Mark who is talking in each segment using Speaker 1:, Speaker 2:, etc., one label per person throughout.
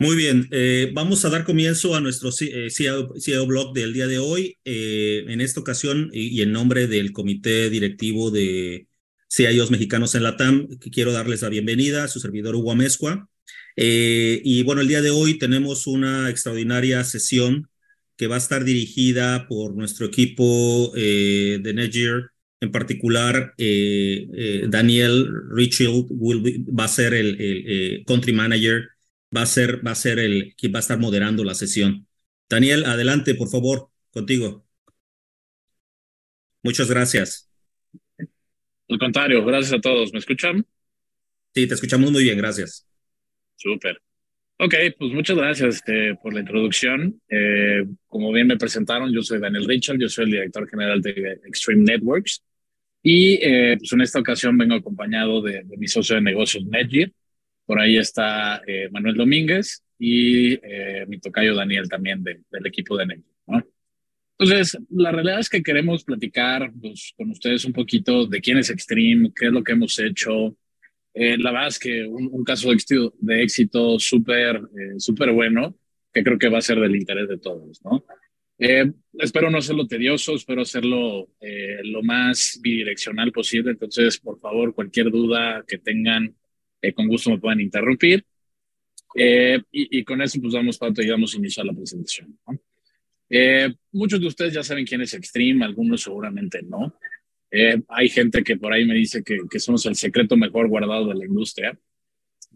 Speaker 1: Muy bien, eh, vamos a dar comienzo a nuestro CEO, e blog del día de hoy. Eh, en esta ocasión, y, en nombre del Comité Directivo de CIOs Mexicanos en la TAM, quiero darles la bienvenida a su servidor Hugo Amezcua. Eh, y bueno, el día de hoy tenemos una extraordinaria sesión que va a estar dirigida por nuestro equipo de Netgear, en particular Daniel Richel va a ser el country manager va a ser, va a ser el quien va a estar moderando la sesión. Daniel, adelante, por favor, contigo. Muchas gracias.
Speaker 2: Al contrario, gracias a todos. ¿Me escuchan?
Speaker 1: Sí, te escuchamos muy bien, gracias.
Speaker 2: Súper. Ok, pues muchas gracias este, por la introducción. Eh, como bien me presentaron, yo soy Daniel Richard, yo soy el director general de Extreme Networks y eh, pues en esta ocasión vengo acompañado de, de mi socio de negocios Netgear por ahí está eh, Manuel Domínguez y eh, mi tocayo Daniel también del equipo de Netgear. ¿no? Entonces, la realidad es que queremos platicar pues, con ustedes un poquito de quién es Extreme, qué es lo que hemos hecho. Eh, la verdad es que un, caso de éxito, de éxito súper súper bueno, que creo que va a ser del interés de todos, ¿no? espero no hacerlo tedioso, espero hacerlo lo más bidireccional posible. Entonces, por favor, cualquier duda que tengan, eh, con gusto me pueden interrumpir. Eh, y, con eso pues damos paso y damos inicio a la presentación. Eh, muchos de ustedes ya saben quién es Extreme, algunos seguramente no. hay gente que por ahí me dice que, que, somos el secreto mejor guardado de la industria.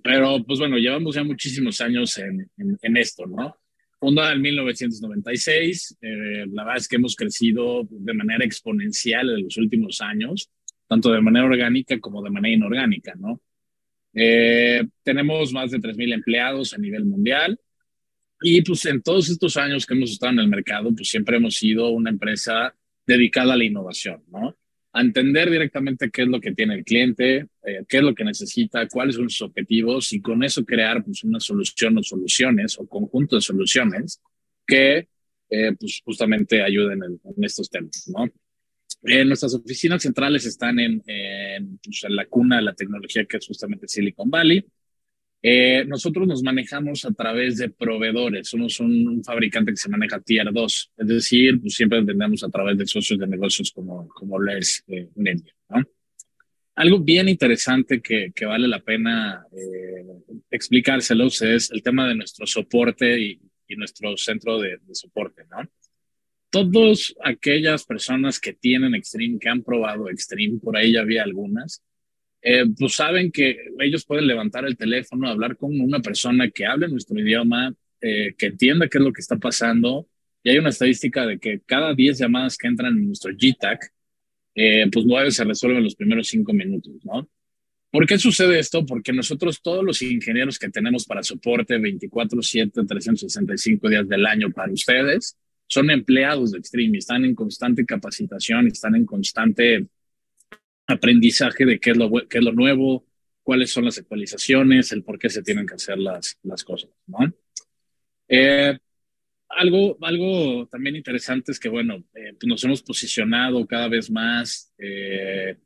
Speaker 2: Pero pues bueno, llevamos ya muchísimos años en, en, esto, ¿no? Fundada en 1996, la verdad es que hemos crecido de manera exponencial en los últimos años, tanto de manera orgánica como de manera inorgánica, ¿no? Eh, tenemos más de 3.000 empleados a nivel mundial y pues en todos estos años que hemos estado en el mercado, pues siempre hemos sido una empresa dedicada a la innovación, ¿no? A entender directamente qué es lo que tiene el cliente, eh, qué es lo que necesita, cuáles son sus objetivos y con eso crear pues una solución o soluciones o conjunto de soluciones que eh, pues justamente ayuden en, en estos temas, ¿no? Eh, nuestras oficinas centrales están en, pues, en, la cuna de la tecnología que es justamente Silicon Valley. Eh, nosotros nos manejamos a través de proveedores. Somos un, fabricante que se maneja Tier 2, es decir, pues siempre vendemos a través de socios de negocios como, como Les eh, Algo bien interesante que, vale la pena eh, explicárselos es el tema de nuestro soporte y, y nuestro centro de, de soporte, ¿no? Todas aquellas personas que tienen Extreme, que han probado Extreme, por ahí ya había algunas, eh, pues saben que ellos pueden levantar el teléfono, hablar con una persona que hable nuestro idioma, eh, que entienda qué es lo que está pasando. Y hay una estadística de que cada 10 llamadas que entran en nuestro GTAC, eh, pues nueve se resuelven en los primeros cinco minutos, ¿no? ¿Por qué sucede esto? Porque nosotros, todos los ingenieros que tenemos para soporte 24/7, 365 días del año para ustedes, son empleados de Extreme están en constante capacitación, están en constante aprendizaje de qué es lo, qué es lo nuevo, cuáles son las actualizaciones, el por qué se tienen que hacer las, las cosas. ¿no? Eh, algo, algo también interesante es que, bueno, eh, pues nos hemos posicionado cada vez más eh,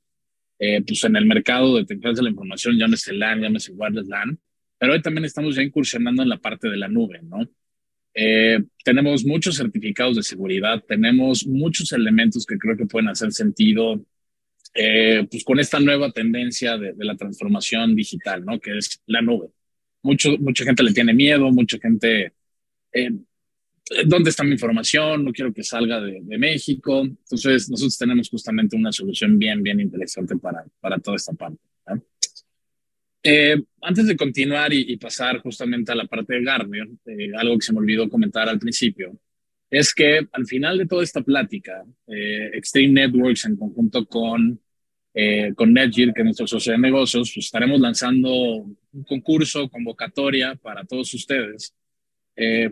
Speaker 2: pues en el mercado de tecnologías de la información, llámese LAN, llámese wireless LAN, pero hoy también estamos ya incursionando en la parte de la nube, ¿no? Eh, tenemos muchos certificados de seguridad, tenemos muchos elementos que creo que pueden hacer sentido eh, pues con esta nueva tendencia de, la transformación digital, ¿no? Que es la nube. Mucho, mucha gente le tiene miedo, mucha gente, eh, ¿dónde está mi información? No quiero que salga de, de, México. Entonces, nosotros tenemos justamente una solución bien, bien interesante para, para toda esta parte. ¿no? Eh, antes de continuar y, pasar justamente a la parte de Gartner, eh, algo que se me olvidó comentar al principio, es que al final de toda esta plática, eh, Extreme Networks en conjunto con, con Netgear, que es nuestro socio de negocios, pues estaremos lanzando un concurso, convocatoria para todos ustedes,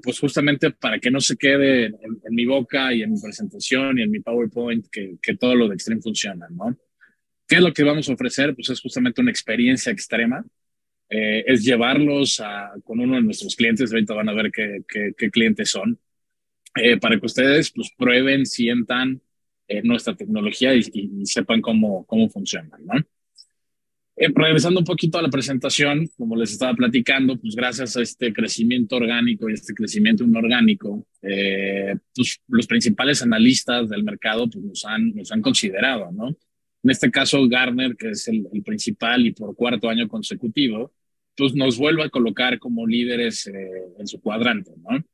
Speaker 2: pues justamente para que no se quede en, en, mi boca y en mi presentación y en mi PowerPoint que, que todo lo de Extreme funciona, ¿no? ¿Qué es lo que vamos a ofrecer? Pues es justamente una experiencia extrema. Eh, es llevarlos a, con uno de nuestros clientes, ahorita van a ver qué, qué, clientes son, eh, para que ustedes pues, prueben, sientan eh, nuestra tecnología y, sepan cómo, cómo funciona. ¿no? Eh, regresando un poquito a la presentación, como les estaba platicando, pues gracias a este crecimiento orgánico y este crecimiento inorgánico, eh, pues los principales analistas del mercado pues nos han, nos han considerado, ¿no? En este caso, Garner, que es el, principal y por cuarto año consecutivo, pues nos vuelve a colocar como líderes eh, en su cuadrante, ¿no?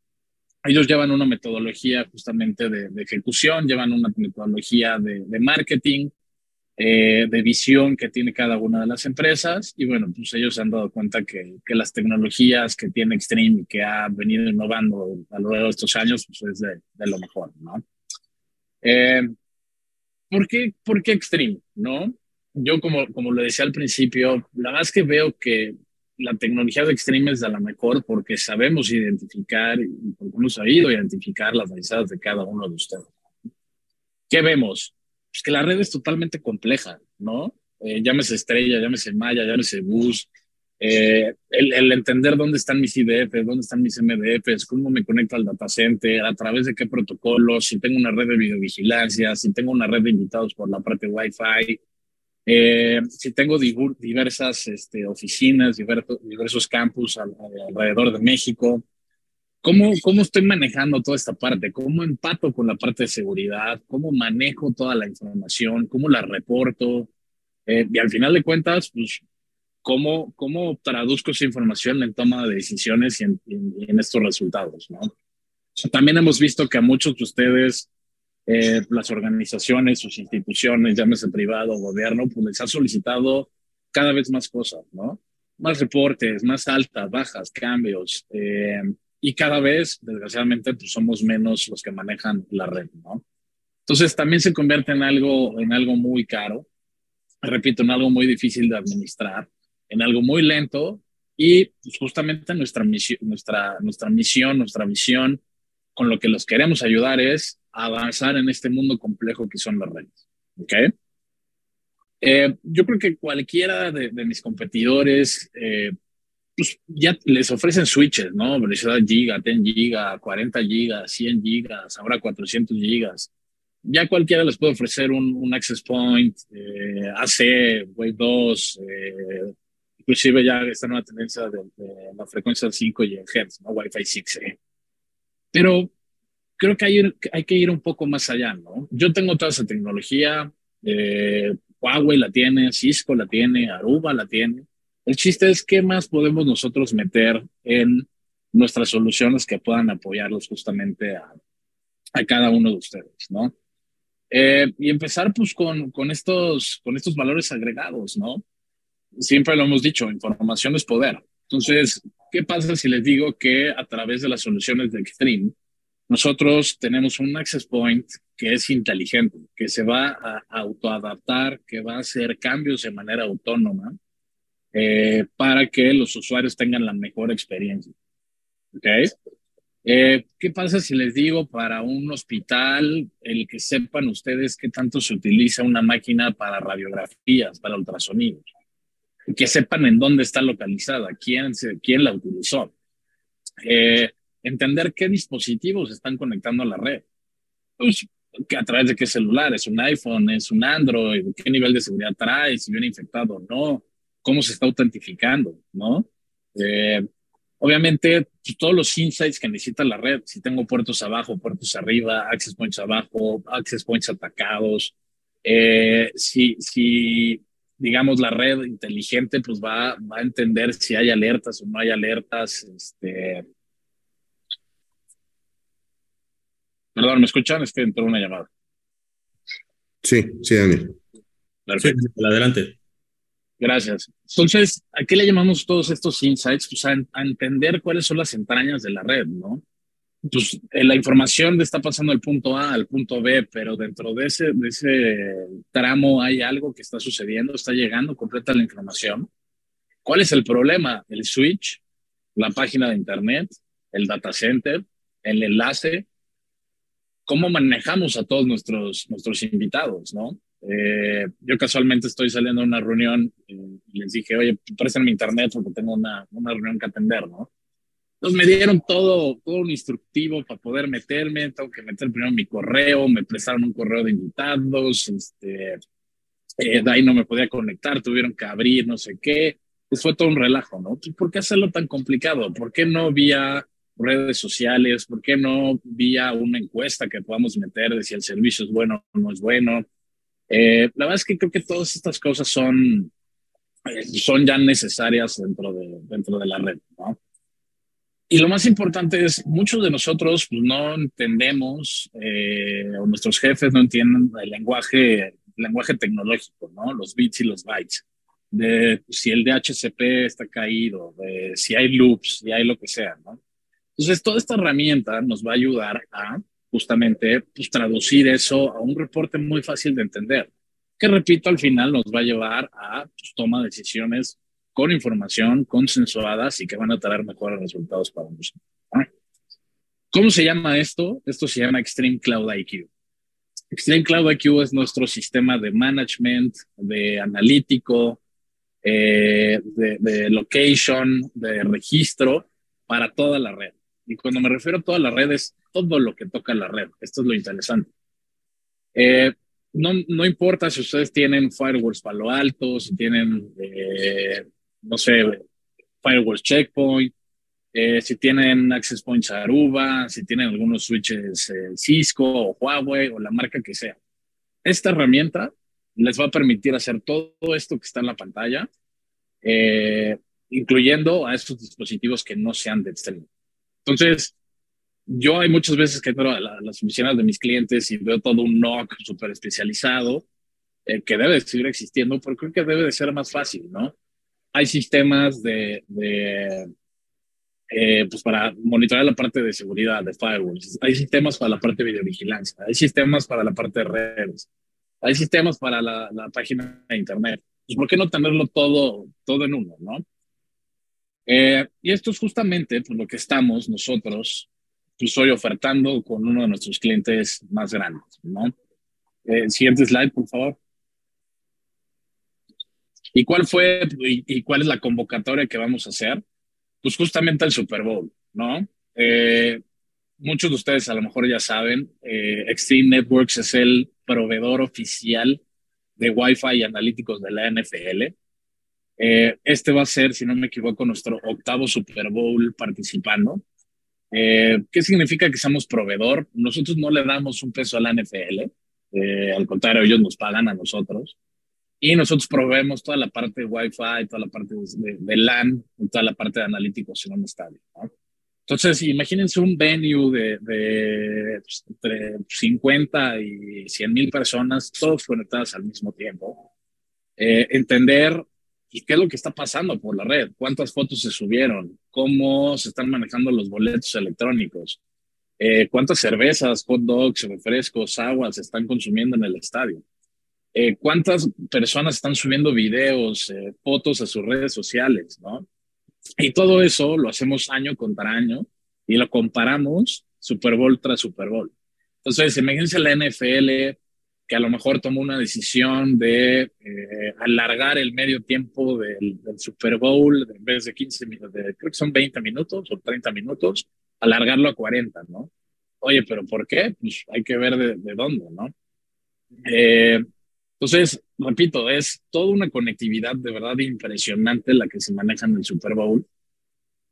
Speaker 2: Ellos llevan una metodología justamente de, de ejecución, llevan una metodología de, de marketing, eh, de visión que tiene cada una de las empresas y bueno, pues ellos se han dado cuenta que, que las tecnologías que tiene Extreme y que ha venido innovando a lo largo de estos años, pues es de, de lo mejor, ¿no? Eh, ¿por, qué, ¿Por qué Extreme, no? Yo, como, como le decía al principio, la verdad es que veo que la tecnología de Extreme es de la mejor porque sabemos identificar y porque hemos sabido identificar las necesidades de cada uno de ustedes. ¿Qué vemos? pues que la red es totalmente compleja, ¿no? Eh, llámese estrella, llámese maya, llámese bus, eh, el, el, entender dónde están mis IDFs, dónde están mis MDFs, cómo me conecto al data center, a través de qué protocolos, si tengo una red de videovigilancia, si tengo una red de invitados por la parte Wi-Fi, eh, si tengo diversas este, oficinas, diversos, diversos campus alrededor de México, ¿Cómo, ¿Cómo estoy manejando toda esta parte? ¿Cómo empato con la parte de seguridad? ¿Cómo manejo toda la información? ¿Cómo la reporto? Eh, y al final de cuentas, pues, ¿cómo, ¿cómo traduzco esa información en toma de decisiones y en, en, estos resultados? ¿no? También hemos visto que a muchos de ustedes, eh, las organizaciones, sus instituciones, llámese privado o gobierno, pues les ha solicitado cada vez más cosas, ¿no? Más reportes, más altas, bajas, cambios. Eh, y cada vez, desgraciadamente, pues somos menos los que manejan la red, ¿no? Entonces también se convierte en algo, en algo muy caro, repito, en algo muy difícil de administrar, en algo muy lento y pues, justamente nuestra misión, nuestra, nuestra misión, nuestra visión, con lo que los queremos ayudar es avanzar en este mundo complejo que son las redes, ¿ok? Eh, yo creo que cualquiera de, de mis competidores eh, pues ya les ofrecen switches, ¿no? Velocidad giga, 10 giga, 40 gigas, 100 gigas, ahora 400 gigas. Ya cualquiera les puede ofrecer un, un access point, eh, AC, Wave 2, eh, inclusive ya está en una tendencia de, la frecuencia 5 GHz, ¿no? Wi-Fi 6. Eh. Pero creo que hay, hay, que ir un poco más allá, ¿no? Yo tengo toda esa tecnología, eh, Huawei la tiene, Cisco la tiene, Aruba la tiene el chiste es qué más podemos nosotros meter en nuestras soluciones que puedan apoyarlos justamente a, a cada uno de ustedes, ¿no? Eh, y empezar pues con, con, estos, con estos valores agregados, ¿no? Siempre lo hemos dicho, información es poder. Entonces, ¿qué pasa si les digo que a través de las soluciones de Extreme, nosotros tenemos un access point que es inteligente, que se va a autoadaptar, que va a hacer cambios de manera autónoma eh, para que los usuarios tengan la mejor experiencia. ¿Ok? Eh, ¿Qué pasa si les digo para un hospital, el que sepan ustedes qué tanto se utiliza una máquina para radiografías, para ultrasonidos? Que sepan en dónde está localizada, quién, se, quién la utilizó. Eh, entender qué dispositivos están conectando a la red. Pues, a través de qué celular, es un iPhone, es un Android, qué nivel de seguridad trae, si viene infectado o no, cómo se está autentificando, ¿no? Eh, obviamente, pues, todos los insights que necesita la red, si tengo puertos abajo, puertos arriba, access points abajo, access points atacados, eh, si, si, digamos, la red inteligente, pues va, va a entender si hay alertas o no hay alertas, este... Perdón, ¿me escuchan? Es que entró una llamada.
Speaker 3: Sí, sí, Daniel.
Speaker 1: Perfecto. adelante.
Speaker 2: Gracias. Entonces, ¿a qué le llamamos todos estos insights? Pues a, entender cuáles son las entrañas de la red, ¿no? Pues eh, la información está pasando del punto A al punto B, pero dentro de ese, de ese tramo hay algo que está sucediendo, está llegando completa la información. ¿Cuál es el problema? El switch, la página de Internet, el data center, el enlace. ¿Cómo manejamos a todos nuestros, nuestros invitados, no? Eh, yo casualmente estoy saliendo a una reunión y les dije, oye, presten mi internet porque tengo una, una reunión que atender, ¿no? Entonces me dieron todo, todo un instructivo para poder meterme, tengo que meter primero mi correo, me prestaron un correo de invitados, este, de ahí no me podía conectar, tuvieron que abrir, no sé qué. Pues fue todo un relajo, ¿no? ¿Por qué hacerlo tan complicado? ¿Por qué no vía redes sociales? ¿Por qué no vía una encuesta que podamos meter de si el servicio es bueno o no es bueno? Eh, la verdad es que creo que todas estas cosas son, eh, son ya necesarias dentro de, dentro de la red, ¿no? Y lo más importante es, muchos de nosotros pues, no entendemos, eh, o nuestros jefes no entienden el lenguaje, el lenguaje tecnológico, ¿no? Los bits y los bytes. De si el DHCP está caído, de si hay loops, si hay lo que sea, ¿no? Entonces, toda esta herramienta nos va a ayudar a justamente pues, traducir eso a un reporte muy fácil de entender, que repito, al final nos va a llevar a pues, toma de decisiones con información, consensuadas y que van a traer mejores resultados para nosotros. ¿Cómo se llama esto? Esto se llama Extreme Cloud IQ. Extreme Cloud IQ es nuestro sistema de management, de analítico, eh, de, de location, de registro para toda la red. Y cuando me refiero a toda la red es todo lo que toca la red. Esto es lo interesante. Eh, no, no, importa si ustedes tienen firewalls Palo Alto, si tienen, eh, no sé, firewalls Checkpoint, eh, si tienen access points Aruba, si tienen algunos switches Cisco o Huawei o la marca que sea. Esta herramienta les va a permitir hacer todo esto que está en la pantalla, incluyendo a estos dispositivos que no sean de extremo. Entonces, yo hay muchas veces que entro a, las oficinas de mis clientes y veo todo un NOC súper especializado eh, que debe de seguir existiendo, pero creo que debe de ser más fácil, ¿no? Hay sistemas de, de eh, pues para monitorear la parte de seguridad de firewalls, hay sistemas para la parte de videovigilancia, hay sistemas para la parte de redes, hay sistemas para la, la página de internet. Pues, ¿por qué no tenerlo todo, todo en uno, no? Eh, y esto es justamente por lo que estamos nosotros, pues hoy ofertando con uno de nuestros clientes más grandes, ¿no? Eh, siguiente slide, por favor. ¿Y cuál fue y, cuál es la convocatoria que vamos a hacer? Pues justamente el Super Bowl, ¿no? Eh, muchos de ustedes a lo mejor ya saben, Extreme Networks es el proveedor oficial de Wi-Fi y analíticos de la NFL. Eh, este va a ser, si no me equivoco, nuestro octavo Super Bowl participando. Eh, ¿Qué significa que seamos proveedor? Nosotros no le damos un peso a la NFL, eh, al contrario, ellos nos pagan a nosotros. Y nosotros proveemos toda la parte de Wi-Fi, toda la parte de, LAN, toda la parte de analíticos en un estadio. Entonces, imagínense un venue de, de pues, entre 50 y 100 mil personas, todos conectadas al mismo tiempo. entender ¿Y qué es lo que está pasando por la red? ¿Cuántas fotos se subieron? ¿Cómo se están manejando los boletos electrónicos? Eh, ¿Cuántas cervezas, hot dogs, refrescos, aguas se están consumiendo en el estadio? Eh, ¿Cuántas personas están subiendo videos, eh, fotos a sus redes sociales? ¿no? Y todo eso lo hacemos año contra año y lo comparamos Super Bowl tras Super Bowl. Entonces, imagínense la NFL que a lo mejor tomó una decisión de eh, alargar el medio tiempo del, Super Bowl en vez de 15 minutos, creo que son 20 minutos o 30 minutos, alargarlo a 40, ¿no? Oye, pero ¿por qué? Pues hay que ver de, dónde, ¿no? Eh, entonces, repito, es toda una conectividad de verdad impresionante la que se maneja en el Super Bowl.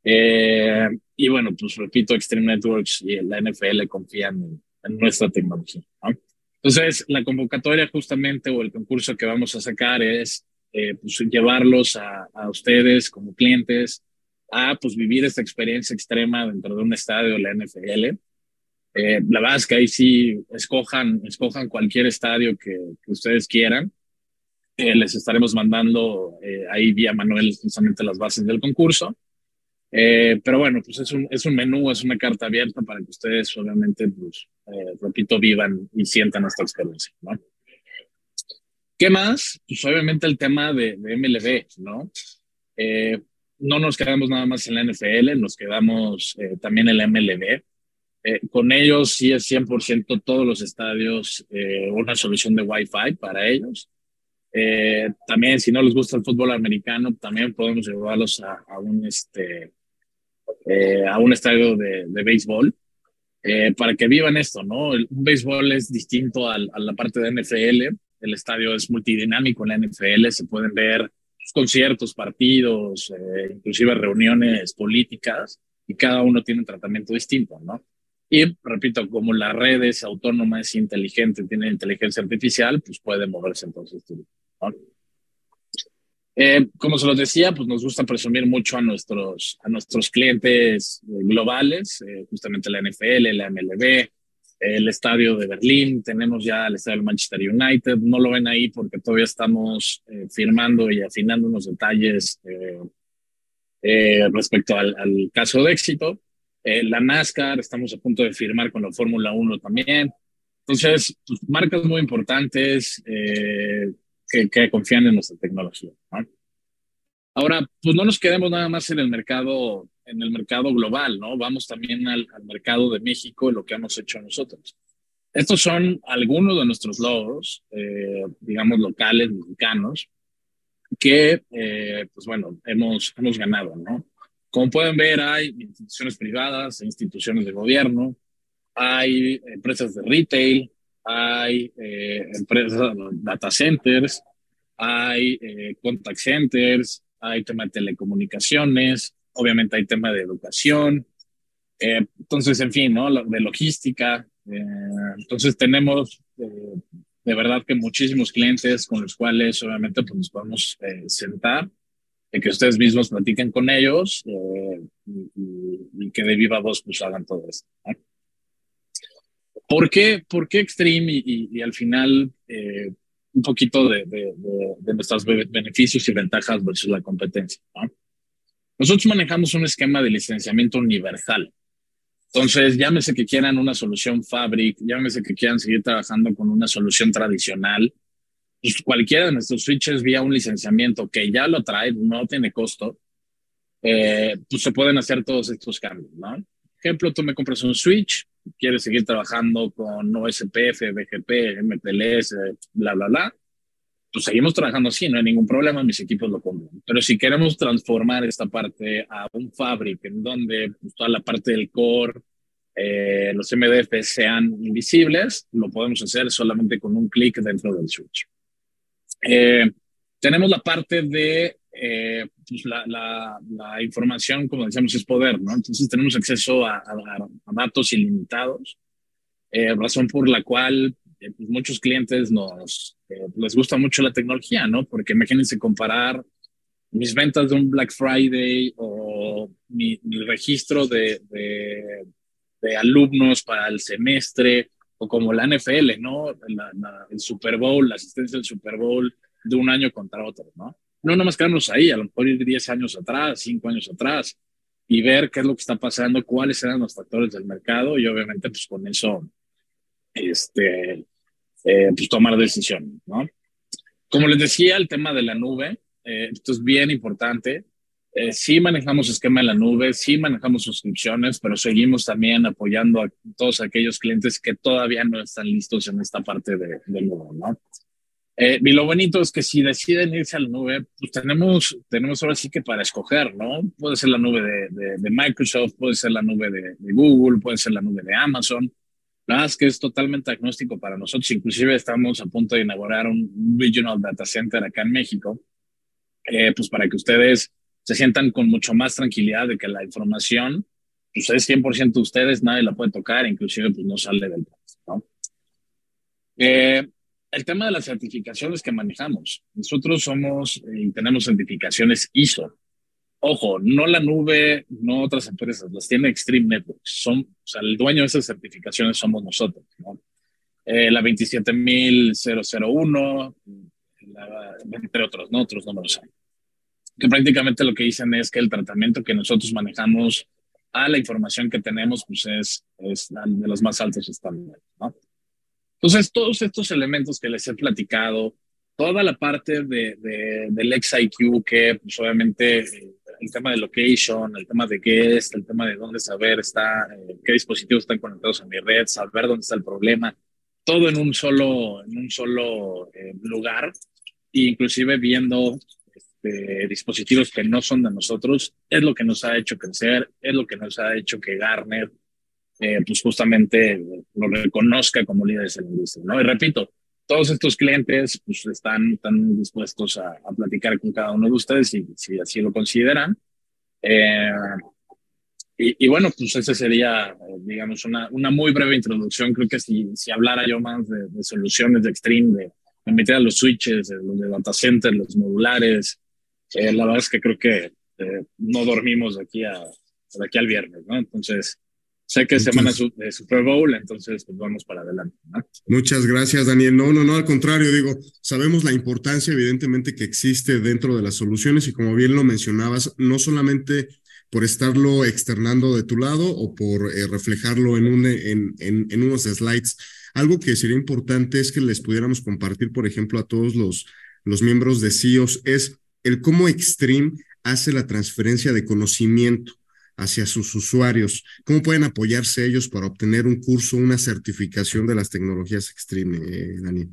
Speaker 2: Eh, y bueno, pues repito, Extreme Networks y la NFL confían en, nuestra tecnología. ¿no? Entonces, la convocatoria justamente o el concurso que vamos a sacar es eh, pues, llevarlos a, a, ustedes como clientes a pues, vivir esta experiencia extrema dentro de un estadio de la NFL. Eh, la verdad es que ahí sí escojan, escojan cualquier estadio que, que ustedes quieran. Eh, les estaremos mandando eh, ahí vía Manuel justamente las bases del concurso. Eh, pero bueno, pues es un, es un menú, es una carta abierta para que ustedes obviamente, pues, eh, repito, vivan y sientan esta experiencia, ¿no? ¿Qué más? Pues obviamente el tema de, de MLB, ¿no? Eh, no nos quedamos nada más en la NFL, nos quedamos también en la MLB. Eh, con ellos sí es 100% todos los estadios una solución de Wi-Fi para ellos. también si no les gusta el fútbol americano, también podemos llevarlos a, a un, este, eh, a un estadio de, de béisbol eh, para que vivan esto, ¿no? El, un béisbol es distinto al, a la parte de NFL el estadio es multidinámico en la NFL, se pueden ver conciertos, partidos, eh, inclusive reuniones políticas, y cada uno tiene un tratamiento distinto, ¿no? Y repito, como la red es autónoma, es inteligente, tiene inteligencia artificial, pues puede moverse entonces. ¿no? Eh, como se los decía, pues nos gusta presumir mucho a nuestros, a nuestros clientes eh, globales, eh, justamente la NFL, la MLB, el estadio de Berlín, tenemos ya el estadio del Manchester United, no lo ven ahí porque todavía estamos firmando y afinando unos detalles respecto al, al, caso de éxito. La NASCAR, estamos a punto de firmar con la Fórmula 1 también. Entonces, pues, marcas muy importantes, que, confían en nuestra tecnología. Ahora, pues no nos quedemos nada más en el mercado, en el mercado global, ¿no? Vamos también al, mercado de México y lo que hemos hecho nosotros. Estos son algunos de nuestros logos, eh, digamos, locales, mexicanos, que, eh, pues bueno, hemos, hemos ganado, ¿no? Como pueden ver, hay instituciones privadas, instituciones de gobierno, hay empresas de retail, hay eh, empresas, data centers, hay eh, contact centers, hay tema de telecomunicaciones, obviamente hay tema de educación. Eh, entonces, en fin, ¿no? De logística. entonces, tenemos de verdad que muchísimos clientes con los cuales obviamente pues, nos podemos sentar y que ustedes mismos platiquen con ellos y, que de viva voz pues hagan todo esto. ¿Por qué, por qué Extreme y, al final eh, un poquito de, de, nuestros beneficios y ventajas versus la competencia? Nosotros manejamos un esquema de licenciamiento universal. Entonces, llámese que quieran una solución Fabric, llámese que quieran seguir trabajando con una solución tradicional, pues cualquiera de nuestros switches vía un licenciamiento que ya lo trae, no tiene costo, eh, pues se pueden hacer todos estos cambios, ¿no? ejemplo, tú me compras un switch, quieres seguir trabajando con OSPF, BGP, MPLS, bla, bla, bla, pues seguimos trabajando así, no hay ningún problema, mis equipos lo compran. Pero si queremos transformar esta parte a un fabric en donde pues, toda la parte del core, eh, los MDF sean invisibles, lo podemos hacer solamente con un clic dentro del switch. Eh, tenemos la parte de eh, pues la, la, información, como decíamos, es poder, ¿no? Entonces tenemos acceso a, datos ilimitados, eh, razón por la cual eh, pues muchos clientes nos les gusta mucho la tecnología, ¿no? Porque imagínense comparar mis ventas de un Black Friday o mi, registro de, de, de, alumnos para el semestre o como la NFL, ¿no? el Super Bowl, la asistencia del Super Bowl de un año contra otro, ¿no? no nomás quedarnos ahí, a lo mejor ir 10 años atrás, 5 años atrás y ver qué es lo que está pasando, cuáles eran los factores del mercado y obviamente pues con eso este, eh, pues tomar decisiones, ¿no? Como les decía, el tema de la nube, eh, esto es bien importante. Eh, sí manejamos esquema en la nube, sí manejamos suscripciones, pero seguimos también apoyando a todos aquellos clientes que todavía no están listos en esta parte de, del nube, ¿no? Eh, y lo bonito es que si deciden irse a la nube, pues tenemos, tenemos ahora sí que para escoger, ¿no? Puede ser la nube de, de, Microsoft, puede ser la nube de, Google, puede ser la nube de Amazon. La verdad es que es totalmente agnóstico para nosotros. Inclusive estamos a punto de inaugurar un Regional Data Center acá en México, eh, pues para que ustedes se sientan con mucho más tranquilidad de que la información, pues es 100% de ustedes, nadie la puede tocar, inclusive pues no sale del país, ¿no? Eh, el tema de las certificaciones que manejamos. Nosotros somos eh, y tenemos certificaciones ISO. Ojo, no la nube, no otras empresas, las tiene Extreme Networks. Son, o sea, el dueño de esas certificaciones somos nosotros. ¿no? Eh, la 27001, entre otros, ¿no? Otros números hay. Que prácticamente lo que dicen es que el tratamiento que nosotros manejamos a la información que tenemos, pues es, es de los más altos estándares, ¿no? Entonces, todos estos elementos que les he platicado, toda la parte de, del XIQ, que pues, obviamente el tema de location, el tema de guest, el tema de dónde saber está, eh, qué dispositivos están conectados a mi red, saber dónde está el problema, todo en un solo, en un solo eh, lugar, e inclusive viendo este, dispositivos que no son de nosotros, es lo que nos ha hecho crecer, es lo que nos ha hecho que Garner eh, pues justamente lo reconozca como líderes en la industria, ¿no? Y repito, todos estos clientes pues, están, están dispuestos a, platicar con cada uno de ustedes si, si así lo consideran. Eh, y, bueno, pues esa sería, digamos, una, una muy breve introducción. Creo que si, si hablara yo más de, de soluciones de Extreme, de, de meter a los switches, de, los de data center, los modulares, eh, la verdad es que creo que eh, no dormimos de aquí, a, de aquí al viernes, ¿no? Entonces, sé que es semana de Super Bowl, entonces pues vamos para adelante. ¿no?
Speaker 3: Muchas gracias, Daniel. No, no, no, al contrario, digo, sabemos la importancia evidentemente que existe dentro de las soluciones y como bien lo mencionabas, no solamente por estarlo externando de tu lado o por eh, reflejarlo en, un, en, en, en, unos slides. Algo que sería importante es que les pudiéramos compartir, por ejemplo, a todos los, los miembros de CIOs, es el cómo Extreme hace la transferencia de conocimiento hacia sus usuarios. ¿Cómo pueden apoyarse ellos para obtener un curso, una certificación de las tecnologías Extreme, eh, Daniel?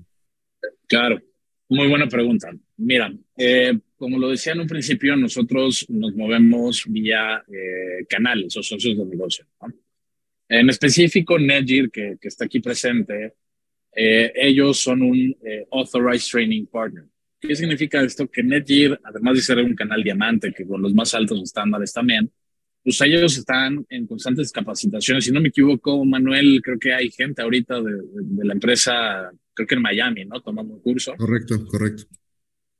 Speaker 2: Claro, muy buena pregunta. Mira, eh, como lo decía en un principio, nosotros nos movemos vía eh, canales o socios de negocio. ¿no? En específico, Netgear, que, que está aquí presente, eh, ellos son un eh, Authorized Training Partner. ¿Qué significa esto? Que Netgear, además de ser un canal diamante, que con los más altos estándares también, pues ellos están en constantes capacitaciones. Si no me equivoco, Manuel, creo que hay gente ahorita de, de, de la empresa, creo que en Miami, ¿no? Tomando un curso.
Speaker 3: Correcto, correcto.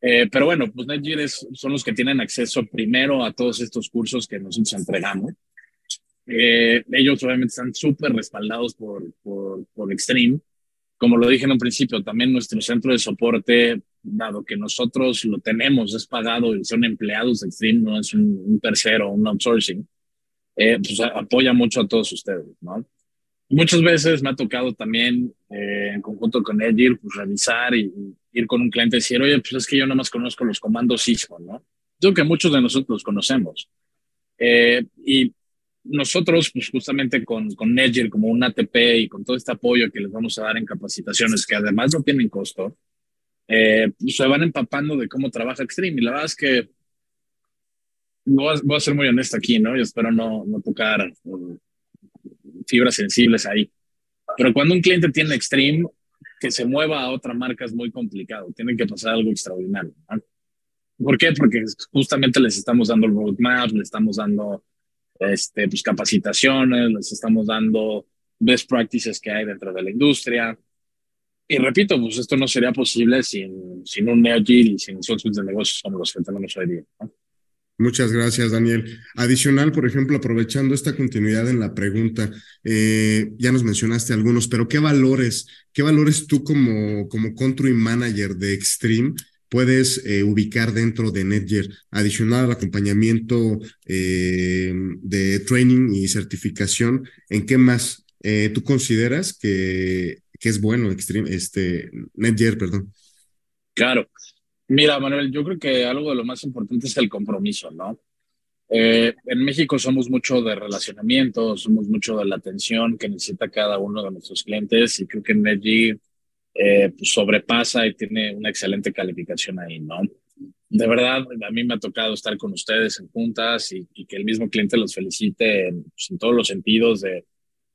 Speaker 2: Eh, pero bueno, pues Netgear es, son los que tienen acceso primero a todos estos cursos que nosotros entregamos. Eh, ellos obviamente están súper respaldados por, por, por Extreme. Como lo dije en un principio, también nuestro centro de soporte, dado que nosotros lo tenemos, es pagado y son empleados de Extreme, no es un, un tercero, un outsourcing, eh, pues apoya mucho a todos ustedes, ¿no? Muchas veces me ha tocado también, eh, en conjunto con Edgir, pues revisar y, y, ir con un cliente y decir, oye, pues es que yo nada más conozco los comandos Cisco, ¿no? Yo que muchos de nosotros los conocemos. Eh, y nosotros, pues justamente con, con Edgir como un ATP y con todo este apoyo que les vamos a dar en capacitaciones, que además no tienen costo, eh, pues se van empapando de cómo trabaja Extreme. Y la verdad es que voy a, voy a ser muy honesto aquí, ¿no? Y espero no, no tocar um, fibras sensibles ahí. Pero cuando un cliente tiene Extreme, que se mueva a otra marca es muy complicado. Tiene que pasar algo extraordinario. ¿no? ¿Por qué? Porque justamente les estamos dando roadmap, les estamos dando este, pues, capacitaciones, les estamos dando best practices que hay dentro de la industria. Y repito, pues esto no sería posible sin, sin un NeoGear y sin socios de negocios como los que tenemos hoy día.
Speaker 3: Muchas gracias, Daniel. Adicional, por ejemplo, aprovechando esta continuidad en la pregunta, eh, ya nos mencionaste algunos, pero ¿qué valores, qué valores tú como, como country manager de Extreme puedes eh, ubicar dentro de Netgear? Adicional al acompañamiento eh, de training y certificación, ¿en qué más tú consideras que, que es bueno Extreme, este, Netgear, perdón?
Speaker 2: Claro. Mira, Manuel, yo creo que algo de lo más importante es el compromiso, ¿no? Eh, en México somos mucho de relacionamiento, somos mucho de la atención que necesita cada uno de nuestros clientes y creo que Netgear eh, pues sobrepasa y tiene una excelente calificación ahí, ¿no? De verdad, a mí me ha tocado estar con ustedes en juntas y, que el mismo cliente los felicite en, pues, en, todos los sentidos de,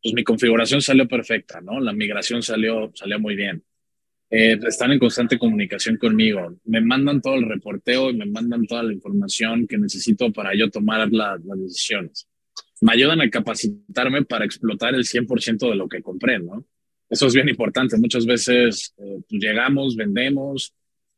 Speaker 2: pues mi configuración salió perfecta, ¿no? La migración salió, salió muy bien eh, están en constante comunicación conmigo. Me mandan todo el reporteo y me mandan toda la información que necesito para yo tomar la, las decisiones. Me ayudan a capacitarme para explotar el 100% de lo que compré, ¿no? Eso es bien importante. Muchas veces eh, pues llegamos, vendemos,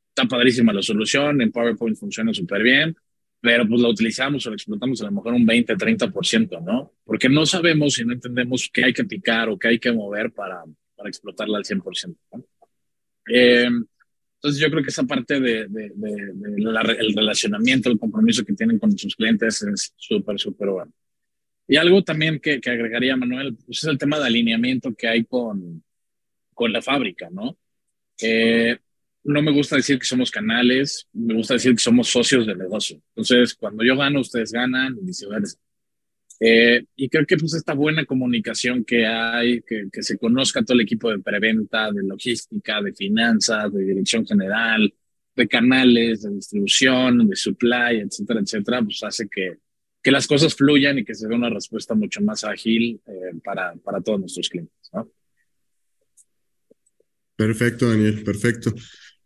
Speaker 2: está padrísima la solución, en PowerPoint funciona súper bien, pero pues la utilizamos o la explotamos a lo mejor un 20, 30%, ¿no? Porque no sabemos y no entendemos qué hay que picar o qué hay que mover para, para explotarla al 100%. ¿no? Eh, entonces yo creo que esa parte de, de, de, de la, el relacionamiento, el compromiso que tienen con sus clientes es súper, súper bueno. Y algo también que, que agregaría Manuel, pues es el tema de alineamiento que hay con, con la fábrica, ¿no? Eh, no me gusta decir que somos canales, me gusta decir que somos socios de negocio. Entonces, cuando yo gano, ustedes ganan y viceversa. Eh, y creo que pues esta buena comunicación que hay, que, se conozca todo el equipo de preventa, de logística, de finanzas, de dirección general, de canales, de distribución, de supply, etcétera, etcétera, pues hace que, que las cosas fluyan y que se dé una respuesta mucho más ágil eh, para, para todos nuestros clientes.
Speaker 3: Perfecto, Daniel, perfecto.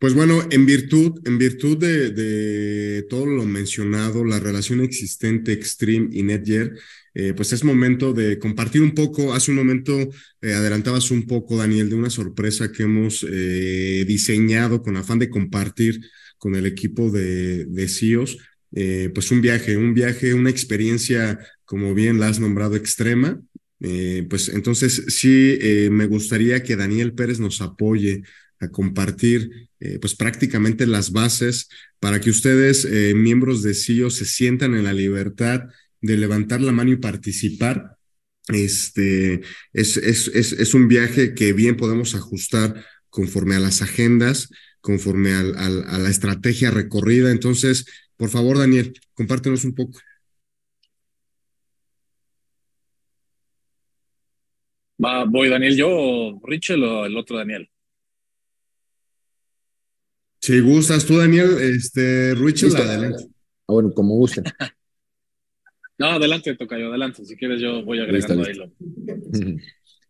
Speaker 3: Pues bueno, en virtud, en virtud de, de todo lo mencionado, la relación existente Extreme y Netgear, eh, pues es momento de compartir un poco. Hace un momento eh, adelantabas un poco, Daniel, de una sorpresa que hemos eh, diseñado con afán de compartir con el equipo de, de CEOs. Eh, pues un viaje, un viaje, una experiencia, como bien la has nombrado, extrema. Pues entonces sí, me gustaría que Daniel Pérez nos apoye a compartir eh, pues prácticamente las bases para que ustedes, eh, miembros de CIO, se sientan en la libertad de levantar la mano y participar. Este es, es, es, es un viaje que bien podemos ajustar conforme a las agendas, conforme al, a la estrategia recorrida. Entonces, por favor, Daniel, compártenos un poco.
Speaker 2: Va, voy Daniel, yo, Richel o el otro Daniel.
Speaker 3: Si gustas tú, Daniel, este, Richel, adelante.
Speaker 4: Ah, bueno, como gusten.
Speaker 2: no, adelante, toca yo, adelante. Si quieres, yo voy agregando ahí lo.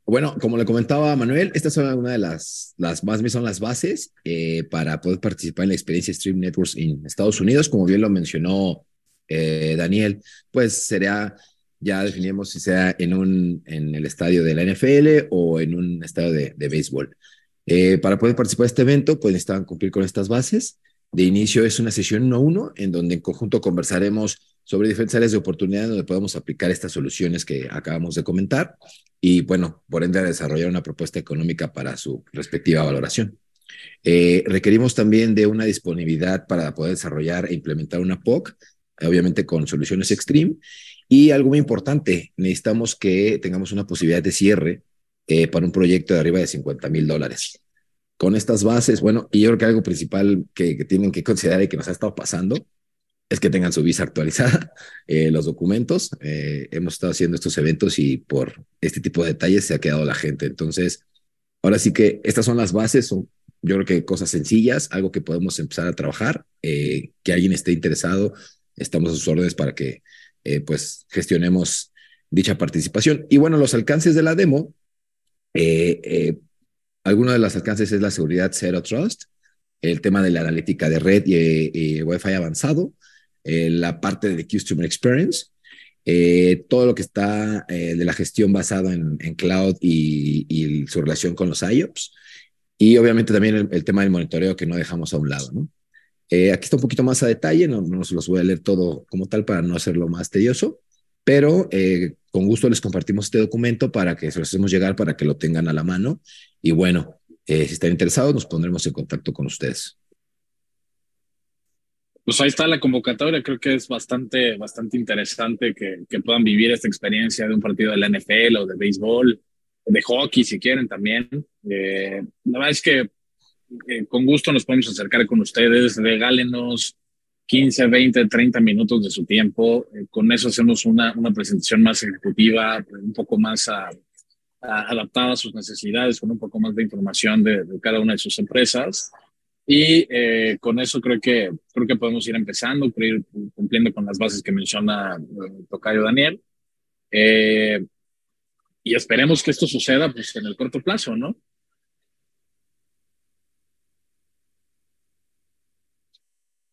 Speaker 4: Bueno, como le comentaba Manuel, estas son una de las, las más son las bases eh, para poder participar en la experiencia Stream Networks en Estados Unidos. Como bien lo mencionó eh, Daniel, pues sería, ya definimos si sea en, un, en el estadio de la NFL o en un estadio de, de béisbol. Eh, para poder participar de este evento, pues necesitan cumplir con estas bases. De inicio es una sesión 1 uno, en donde en conjunto conversaremos sobre diferentes áreas de oportunidad donde podemos aplicar estas soluciones que acabamos de comentar y, bueno, por ende, desarrollar una propuesta económica para su respectiva valoración. Eh, requerimos también de una disponibilidad para poder desarrollar e implementar una POC, obviamente con soluciones Extreme. Y algo muy importante, necesitamos que tengamos una posibilidad de cierre eh, para un proyecto de arriba de 50 mil dólares. Con estas bases, bueno, y yo creo que algo principal que, que, tienen que considerar y que nos ha estado pasando es que tengan su visa actualizada, eh, los documentos. Eh, hemos estado haciendo estos eventos y por este tipo de detalles se ha quedado la gente. Entonces, ahora sí que estas son las bases, son yo creo que cosas sencillas, algo que podemos empezar a trabajar, eh, que alguien esté interesado, estamos a sus órdenes para que eh, pues gestionemos dicha participación. Y bueno, los alcances de la demo, eh, eh, alguno de los alcances es la seguridad Zero Trust, el tema de la analítica de red y, y Wi-Fi avanzado, eh, la parte de Customer Experience, eh, todo lo que está eh, de la gestión basado en, en cloud y, y, su relación con los IOPS, y obviamente también el, el, tema del monitoreo que no dejamos a un lado, ¿no? Eh, aquí está un poquito más a detalle, no, no se los voy a leer todo como tal para no hacerlo más tedioso, pero eh, con gusto les compartimos este documento para que se los hacemos llegar para que lo tengan a la mano. Y bueno, eh, si están interesados, nos pondremos en contacto con ustedes.
Speaker 2: Pues ahí está la convocatoria, creo que es bastante, bastante interesante que, que puedan vivir esta experiencia de un partido de la NFL o de béisbol, de hockey si quieren también. Eh, la verdad es que eh, con gusto nos podemos acercar con ustedes, regálenos 15, 20, 30 minutos de su tiempo. Eh, con eso hacemos una, una presentación más ejecutiva, un poco más adaptada a sus necesidades, con un poco más de información de, cada una de sus empresas. Y eh, con eso creo que, creo que podemos ir empezando, ir cumpliendo con las bases que menciona el Tocayo Daniel. Eh, y esperemos que esto suceda pues, en el corto plazo, ¿no?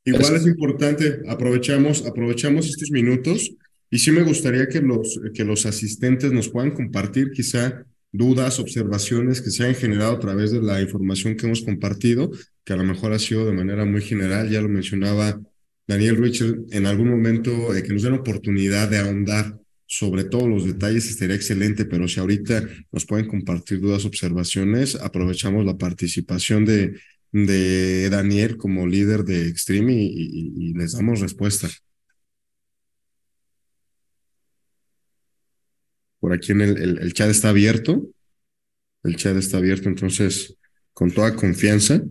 Speaker 3: Igual es importante, aprovechamos, aprovechamos estos minutos y sí me gustaría que los, que los asistentes nos puedan compartir quizá dudas, observaciones que se hayan generado a través de la información que hemos compartido, que a lo mejor ha sido de manera muy general, ya lo mencionaba Daniel Richard, en algún momento eh, que nos den oportunidad de ahondar sobre todos los detalles estaría excelente, pero si ahorita nos pueden compartir dudas, observaciones, aprovechamos la participación de, de Daniel como líder de Extreme y, les damos respuesta. Por aquí en el, el, el, chat está abierto. El chat está abierto, entonces, con toda confianza.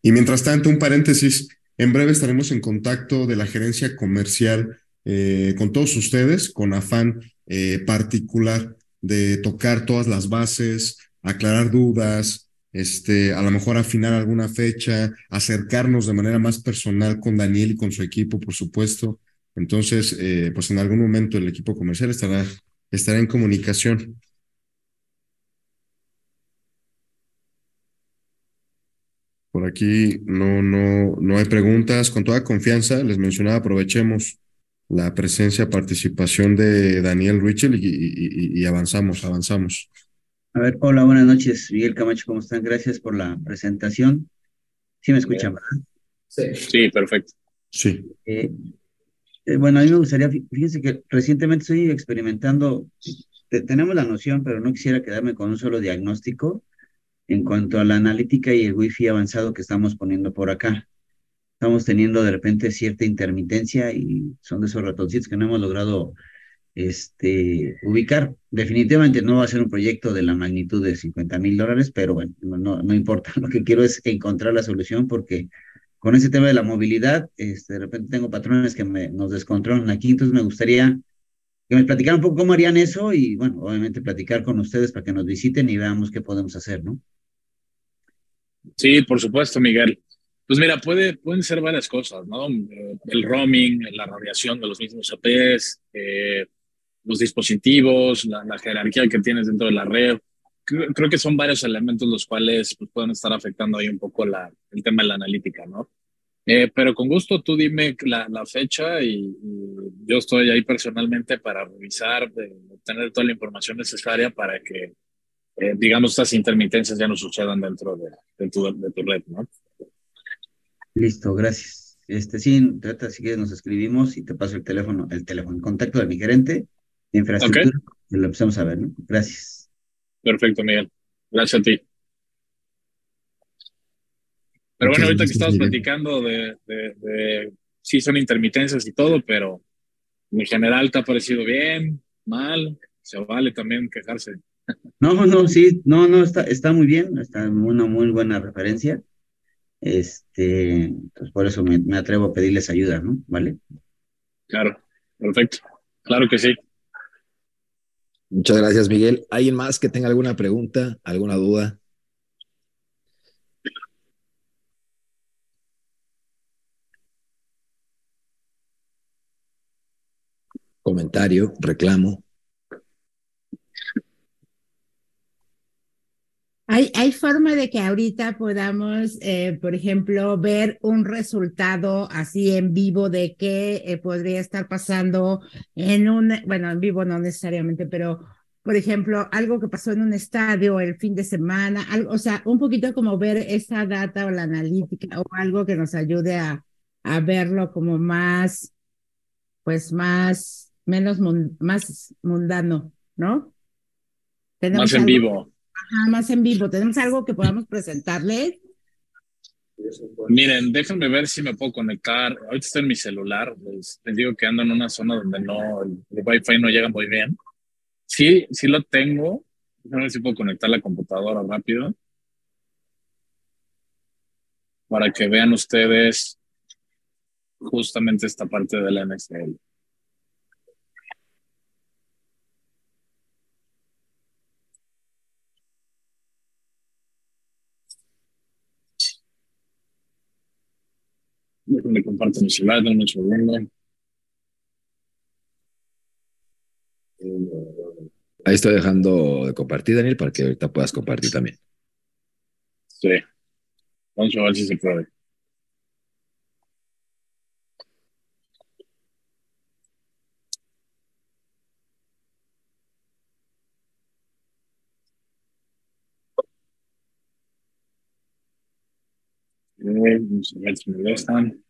Speaker 3: Y mientras tanto, un paréntesis, en breve estaremos en contacto de la gerencia comercial eh, con todos ustedes, con afán eh, particular de tocar todas las bases, aclarar dudas, este, a lo mejor afinar alguna fecha, acercarnos de manera más personal con Daniel y con su equipo, por supuesto. Entonces, eh, pues en algún momento el equipo comercial estará, estará en comunicación. Por aquí no, no, no hay preguntas. Con toda confianza, les mencionaba, aprovechemos la presencia, participación de Daniel Richel y, y, y, avanzamos, avanzamos.
Speaker 5: A ver, hola, buenas noches. Miguel Camacho, ¿cómo están? Gracias por la presentación. Sí me escuchan, ¿verdad?
Speaker 2: Sí, sí perfecto.
Speaker 3: Sí.
Speaker 5: Eh, eh, bueno, a mí me gustaría, fíjense que recientemente estoy experimentando, tenemos la noción, pero no quisiera quedarme con un solo diagnóstico en cuanto a la analítica y el wifi avanzado que estamos poniendo por acá. Estamos teniendo de repente cierta intermitencia y son de esos ratoncitos que no hemos logrado este, ubicar. Definitivamente no va a ser un proyecto de la magnitud de 50 mil dólares, pero bueno, no, no importa. Lo que quiero es encontrar la solución porque con ese tema de la movilidad, este, de repente tengo patrones que me, nos descontrolan aquí, entonces me gustaría que me platicaran un poco cómo harían eso y, bueno, obviamente platicar con ustedes para que nos visiten y veamos qué podemos hacer, ¿no?
Speaker 2: Sí, por supuesto, Miguel. Pues mira, puede, pueden ser varias cosas, ¿no? Eh, el roaming, la radiación de los mismos APs, eh, los dispositivos, la, jerarquía que tienes dentro de la red. Creo, que son varios elementos los cuales pues, pueden estar afectando ahí un poco el tema de la analítica, ¿no? Eh, pero con gusto tú dime la, fecha y, yo estoy ahí personalmente para revisar, obtener toda la información necesaria para que, eh, digamos, estas intermitencias ya no sucedan dentro de, de, tu, de tu red, ¿no?
Speaker 5: Listo, gracias. Este, sí, trata, si nos escribimos y te paso el teléfono, el teléfono, el contacto de mi gerente de infraestructura y lo empezamos a ver, ¿no? Gracias.
Speaker 2: Perfecto, Miguel. Gracias a ti. Pero bueno, ahorita que estamos platicando de, de, de, sí son intermitencias y todo, pero en general te ha parecido bien, mal, se vale también quejarse.
Speaker 5: No, no, sí, no, no, está, está muy bien, está una muy buena referencia. Este, pues por eso me, me atrevo a pedirles ayuda, ¿no? ¿Vale?
Speaker 2: Claro, perfecto. Claro que sí.
Speaker 4: Muchas gracias, Miguel. ¿Alguien más que tenga alguna pregunta, alguna duda? Comentario, reclamo.
Speaker 6: ¿Hay, ¿Hay forma de que ahorita podamos, eh, por ejemplo, ver un resultado así en vivo de qué eh, podría estar pasando en un, bueno, en vivo no necesariamente, pero por ejemplo, algo que pasó en un estadio el fin de semana, algo, o sea, un poquito como ver esa data o la analítica o algo que nos ayude a, a verlo como más, pues más, menos, más mundano, ¿no?
Speaker 2: más en vivo
Speaker 6: más en vivo. ¿Tenemos algo que podamos presentarles?
Speaker 2: Miren, déjenme ver si me puedo conectar. Ahorita estoy en mi celular. Les, digo que ando en una zona donde no, el, Wi-Fi no llega muy bien. Sí, sí lo tengo. Déjenme ver si puedo conectar la computadora rápido. Para que vean ustedes justamente esta parte de la NSL. Me comparto mi celular, dame un segundo.
Speaker 4: Ahí estoy dejando de compartir, Daniel, para que ahorita puedas compartir también.
Speaker 2: Sí. Vamos a ver si se puede. Vamos a ver si me dejan.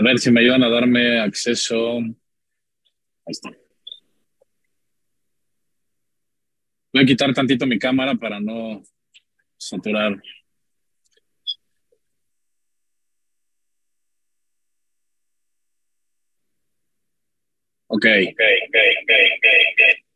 Speaker 2: A ver si me ayudan a darme acceso. Ahí está. Voy a quitar tantito mi cámara para no saturar. Ok, ok, ok, ok,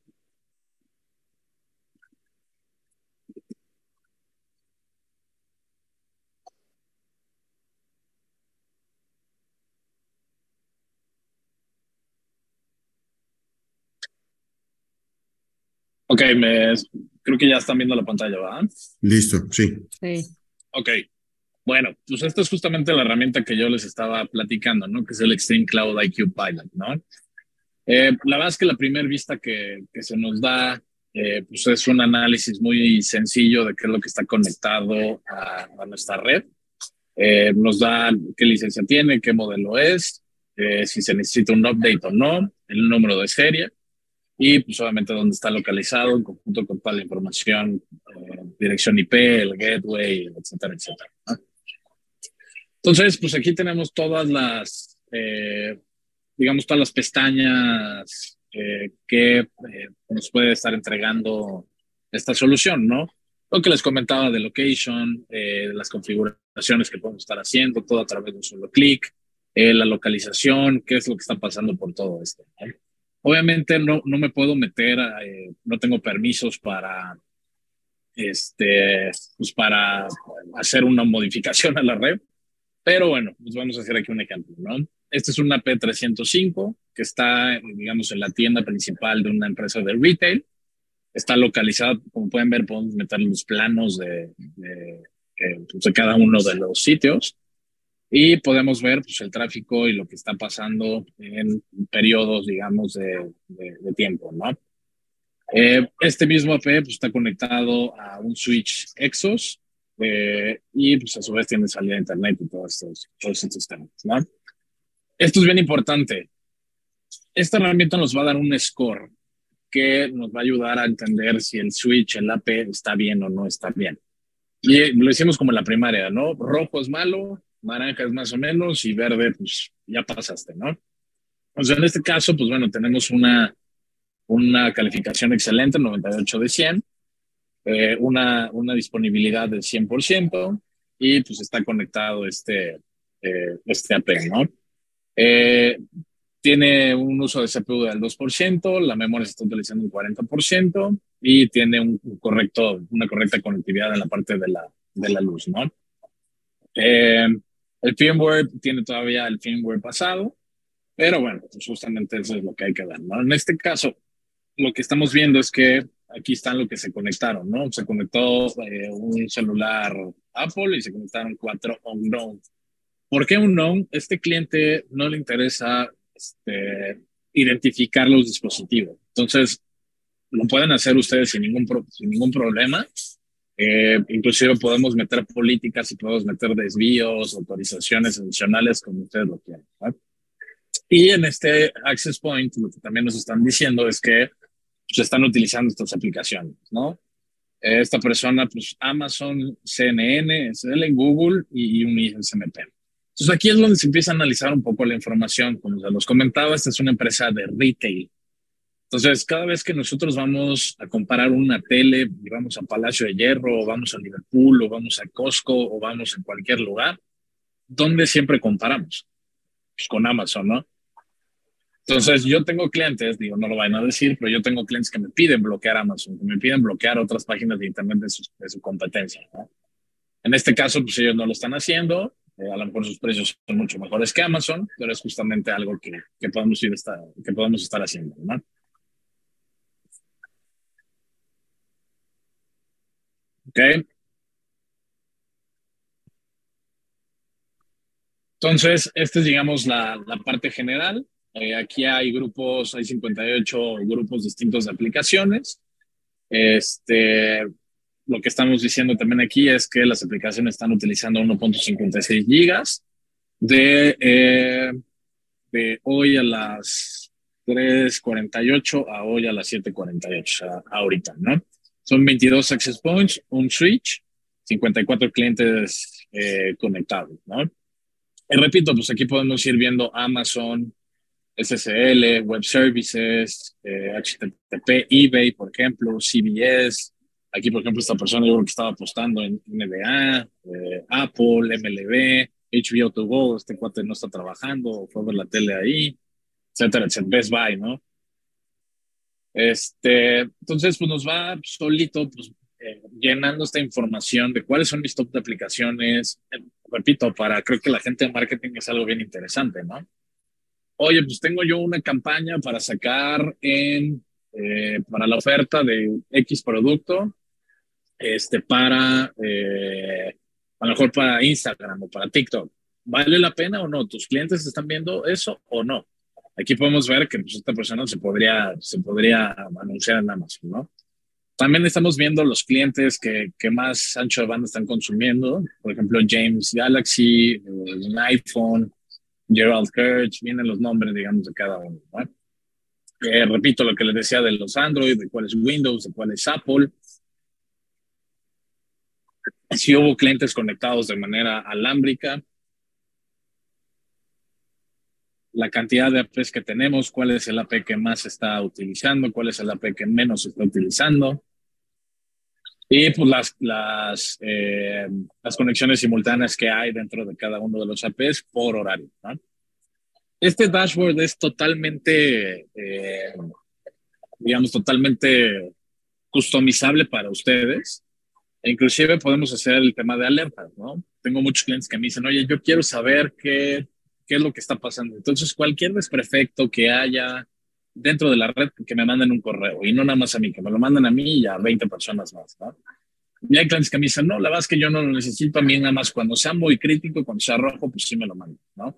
Speaker 2: ok. Me, creo que ya están viendo la pantalla, ¿verdad?
Speaker 3: Listo, sí.
Speaker 6: Sí.
Speaker 2: Ok. Bueno, pues esta es justamente la herramienta que yo les estaba platicando, ¿no? Que es el Extreme Cloud IQ Pilot, ¿no? Eh, la verdad es que la primera vista que, que se nos da, eh, pues es un análisis muy sencillo de qué es lo que está conectado a, a nuestra red. Eh, nos da qué licencia tiene, qué modelo es, si se necesita un update o no, el número de serie y pues obviamente dónde está localizado en conjunto con toda la información, eh, dirección IP, el gateway, etcétera, etcétera. Entonces, pues aquí tenemos todas las, eh, digamos, todas las pestañas eh, que nos puede estar entregando esta solución, ¿no? Lo que les comentaba de location, las configuraciones que podemos estar haciendo, todo a través de un solo clic, la localización, qué es lo que está pasando por todo esto. ¿no? Obviamente no, no me puedo meter, eh, no tengo permisos para, este, pues para hacer una modificación a la red, pero bueno, pues vamos a hacer aquí un ejemplo, ¿no? Este es una P305 que está, digamos, en la tienda principal de una empresa de retail. Está localizada, como pueden ver, podemos meter los planos de, de, pues, de cada uno de los sitios y podemos ver pues, el tráfico y lo que está pasando en periodos, digamos, de, de, tiempo, ¿no? Eh, este mismo AP pues, está conectado a un switch Exos eh, y pues a su vez tiene salida a internet y todos estos, todos estos temas, ¿no? Esto es bien importante. Esta herramienta nos va a dar un score que nos va a ayudar a entender si el switch, el AP está bien o no está bien. Y lo hicimos como en la primaria, ¿no? Rojo es malo, naranja es más o menos y verde, pues ya pasaste, ¿no? O sea, en este caso, pues bueno, tenemos una, una calificación excelente, 98 de 100, eh, una, una disponibilidad del 100% y pues está conectado este, eh, este AP, ¿no? Eh, tiene un uso de CPU del 2%, la memoria se está utilizando un 40% y tiene un correcto, una correcta conectividad en la parte de la, de la luz, ¿no? Eh, el firmware tiene todavía el firmware pasado, pero bueno, pues justamente eso es lo que hay que dar, ¿no? En este caso, lo que estamos viendo es que aquí están lo que se conectaron, ¿no? Se conectó eh, un celular Apple y se conectaron cuatro unknown. ¿Por qué unknown? Este cliente no le interesa este, identificar los dispositivos. Entonces, lo pueden hacer ustedes sin ningún, sin ningún problema. Eh, inclusive podemos meter políticas y podemos meter desvíos, autorizaciones adicionales como ustedes lo quieran. Y en este Access Point, lo que también nos están diciendo es que se están utilizando estas aplicaciones, ¿no? Esta persona, pues Amazon, CNN, SL, Google y, y un ISMP. Entonces aquí es donde se empieza a analizar un poco la información. Como se los comentaba, esta es una empresa de retail. Entonces, cada vez que nosotros vamos a comparar una tele y vamos a Palacio de Hierro, o vamos a Liverpool, o vamos a Costco, o vamos a cualquier lugar, ¿dónde siempre comparamos? Pues con Amazon, ¿no? Entonces, yo tengo clientes, digo, no lo vayan a decir, pero yo tengo clientes que me piden bloquear Amazon, que me piden bloquear otras páginas de Internet de su, de su competencia. ¿no? En este caso, pues ellos no lo están haciendo. Eh, a lo mejor sus precios son mucho mejores que Amazon, pero es justamente algo que, que, podemos, ir que podemos estar haciendo. ¿no? ¿Ok? Entonces, esta es, digamos, la, la parte general. Eh, aquí hay grupos, hay 58 grupos distintos de aplicaciones. Este, lo que estamos diciendo también aquí es que las aplicaciones están utilizando 1.56 gigas de, eh, de hoy a las 3.48 a hoy a las 7.48, o sea, ahorita, ¿no? Son 22 access points, un switch, 54 clientes eh, conectados, ¿no? Y repito, pues aquí podemos ir viendo Amazon, SSL, Web Services, HTTP, eh, eBay, por ejemplo, CBS. Aquí, por ejemplo, esta persona yo creo que estaba apostando en NBA, eh, Apple, MLB, HBO to go, este cuate no está trabajando, fue a ver la tele ahí, etcétera, etcétera. Best Buy, ¿no? Este, entonces, pues nos va solito, pues, eh, llenando esta información de cuáles son mis top de aplicaciones. repito, para, creo que la gente de marketing es algo bien interesante, ¿no? oye, pues tengo yo una campaña para sacar en, eh, para la oferta de X producto, este, para, eh, a lo mejor para Instagram o para TikTok. ¿Vale la pena o no? ¿Tus clientes están viendo eso o no? Aquí podemos ver que pues, esta persona se podría, se podría anunciar en Amazon, ¿no? También estamos viendo los clientes que, que más ancho de banda están consumiendo. Por ejemplo, James Galaxy, un iPhone, Gerald Kurtz, vienen los nombres, digamos, de cada uno. Eh, repito lo que les decía de los Android, de cuál es Windows, de cuál es Apple. Si hubo clientes conectados de manera alámbrica, la cantidad de APs que tenemos, cuál es el AP que más está utilizando, cuál es el AP que menos está utilizando. Y pues las, las, eh, las conexiones simultáneas que hay dentro de cada uno de los APs por horario. Este dashboard es totalmente, eh, digamos, totalmente customizable para ustedes. E inclusive podemos hacer el tema de alertas, ¿no? Tengo muchos clientes que me dicen, oye, yo quiero saber qué, qué es lo que está pasando. Entonces, cualquier desperfecto que haya dentro de la red que me manden un correo y no nada más a mí, que me lo mandan a mí y a 20 personas más, ¿no? Y hay clientes que me dicen, no, la verdad es que yo no lo necesito a mí nada más cuando sea muy crítico, cuando sea rojo, pues sí me lo mando, ¿no?